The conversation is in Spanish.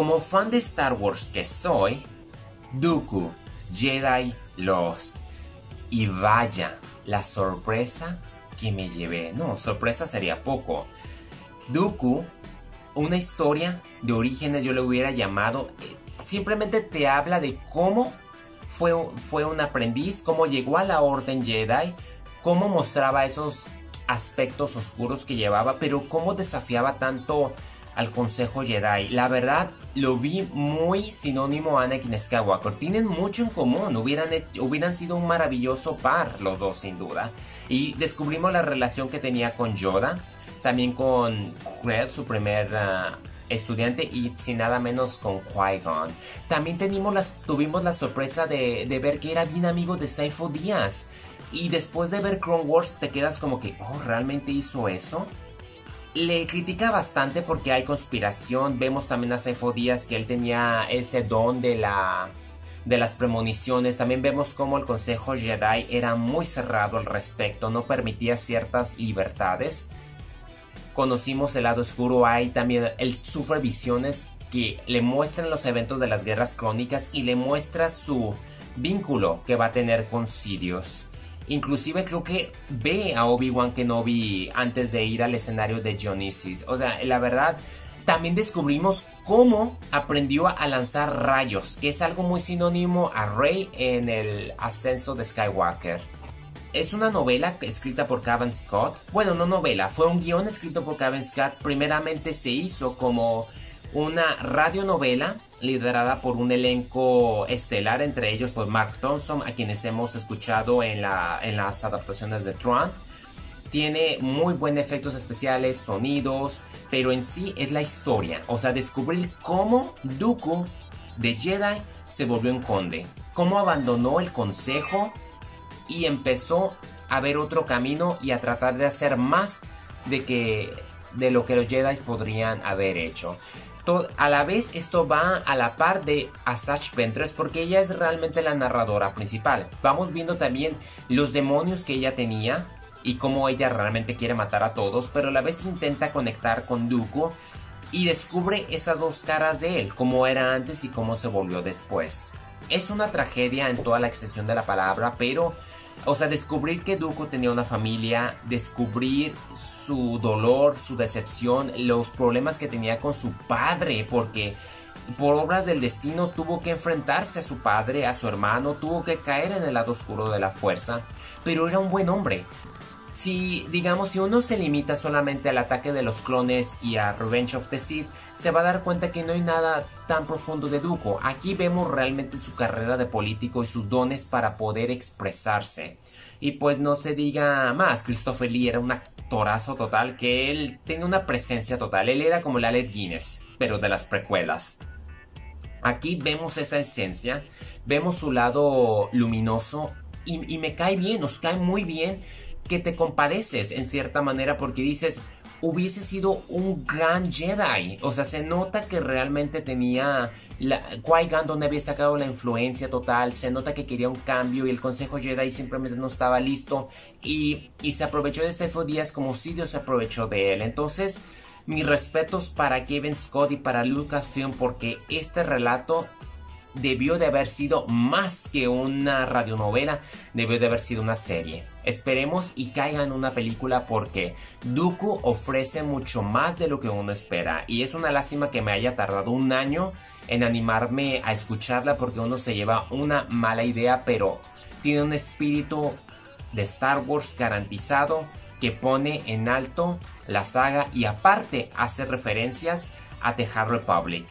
Como fan de Star Wars que soy, Dooku, Jedi Lost. Y vaya, la sorpresa que me llevé. No, sorpresa sería poco. Dooku, una historia de orígenes yo le hubiera llamado. eh, Simplemente te habla de cómo fue, fue un aprendiz, cómo llegó a la Orden Jedi, cómo mostraba esos aspectos oscuros que llevaba, pero cómo desafiaba tanto al Consejo Jedi. La verdad, lo vi muy sinónimo a Anakin Skywalker. Tienen mucho en común. Hubieran, hubieran sido un maravilloso par los dos, sin duda. Y descubrimos la relación que tenía con Yoda. También con Red, su primer ah, estudiante. Y sin nada menos con Qui-Gon. También tuvimos la sorpresa de, ver que era bien amigo de Saifo Díaz. Y después de ver Clone te quedas como que, oh, ¿realmente hizo eso? Le critica bastante porque hay conspiración. Vemos también a Saifo Díaz que él tenía ese don de la de las premoniciones. También vemos cómo el Consejo Jedi era muy cerrado al respecto, no permitía ciertas libertades. Conocimos el lado oscuro, hay también él sufre visiones que le muestran los eventos de las guerras crónicas y le muestra su vínculo que va a tener con Sidious. Inclusive creo que ve a Obi-Wan Kenobi antes de ir al escenario de Dionysus. O sea, la verdad, también descubrimos cómo aprendió a lanzar rayos, que es algo muy sinónimo a Rey en el ascenso de Skywalker. Es una novela escrita por Kevin Scott. Bueno, no novela, fue un guion escrito por Kevin Scott. Primeramente se hizo como una radionovela liderada por un elenco estelar, entre ellos por Mark Thompson, a quienes hemos escuchado en, la, en las adaptaciones de Tron. Tiene muy buenos efectos especiales, sonidos, pero en sí es la historia. O sea, descubrir cómo Dooku de Jedi se volvió un conde. Cómo abandonó el consejo y empezó a ver otro camino y a tratar de hacer más de que de lo que los Jedi podrían haber hecho. A la vez esto va a la par de Asajj Ventress porque ella es realmente la narradora principal. Vamos viendo también los demonios que ella tenía y cómo ella realmente quiere matar a todos, pero a la vez intenta conectar con Dooku y descubre esas dos caras de él, cómo era antes y cómo se volvió después. Es una tragedia en toda la extensión de la palabra, pero, o sea, descubrir que Dooku tenía una familia, descubrir su dolor, su decepción, los problemas que tenía con su padre, porque por obras del destino tuvo que enfrentarse a su padre, a su hermano, tuvo que caer en el lado oscuro de la fuerza, pero era un buen hombre. Si, digamos, si uno se limita solamente al ataque de los clones y a Revenge of the Sith, se va a dar cuenta que no hay nada tan profundo de Dooku. Aquí vemos realmente su carrera de político y sus dones para poder expresarse. Y pues no se diga más, Christopher Lee era un actorazo total que él tenía una presencia total. Él era como el Alec Guinness, pero de las precuelas. Aquí vemos esa esencia, vemos su lado luminoso y, y me cae bien, nos cae muy bien que te compareces en cierta manera porque dices, hubiese sido un gran Jedi. O sea, se nota que realmente tenía la Qui-Gon donde había sacado la influencia total, se nota que quería un cambio y el Consejo Jedi simplemente no estaba listo y, y se aprovechó de Sefo Díaz como Sidious se aprovechó de él. Entonces, mis respetos para Kevin Scott y para Lucasfilm porque este relato debió de haber sido más que una radionovela, debió de haber sido una serie. Esperemos y caiga en una película porque Dooku ofrece mucho más de lo que uno espera y es una lástima que me haya tardado un año en animarme a escucharla porque uno se lleva una mala idea pero tiene un espíritu de Star Wars garantizado que pone en alto la saga y aparte hace referencias a The Republic.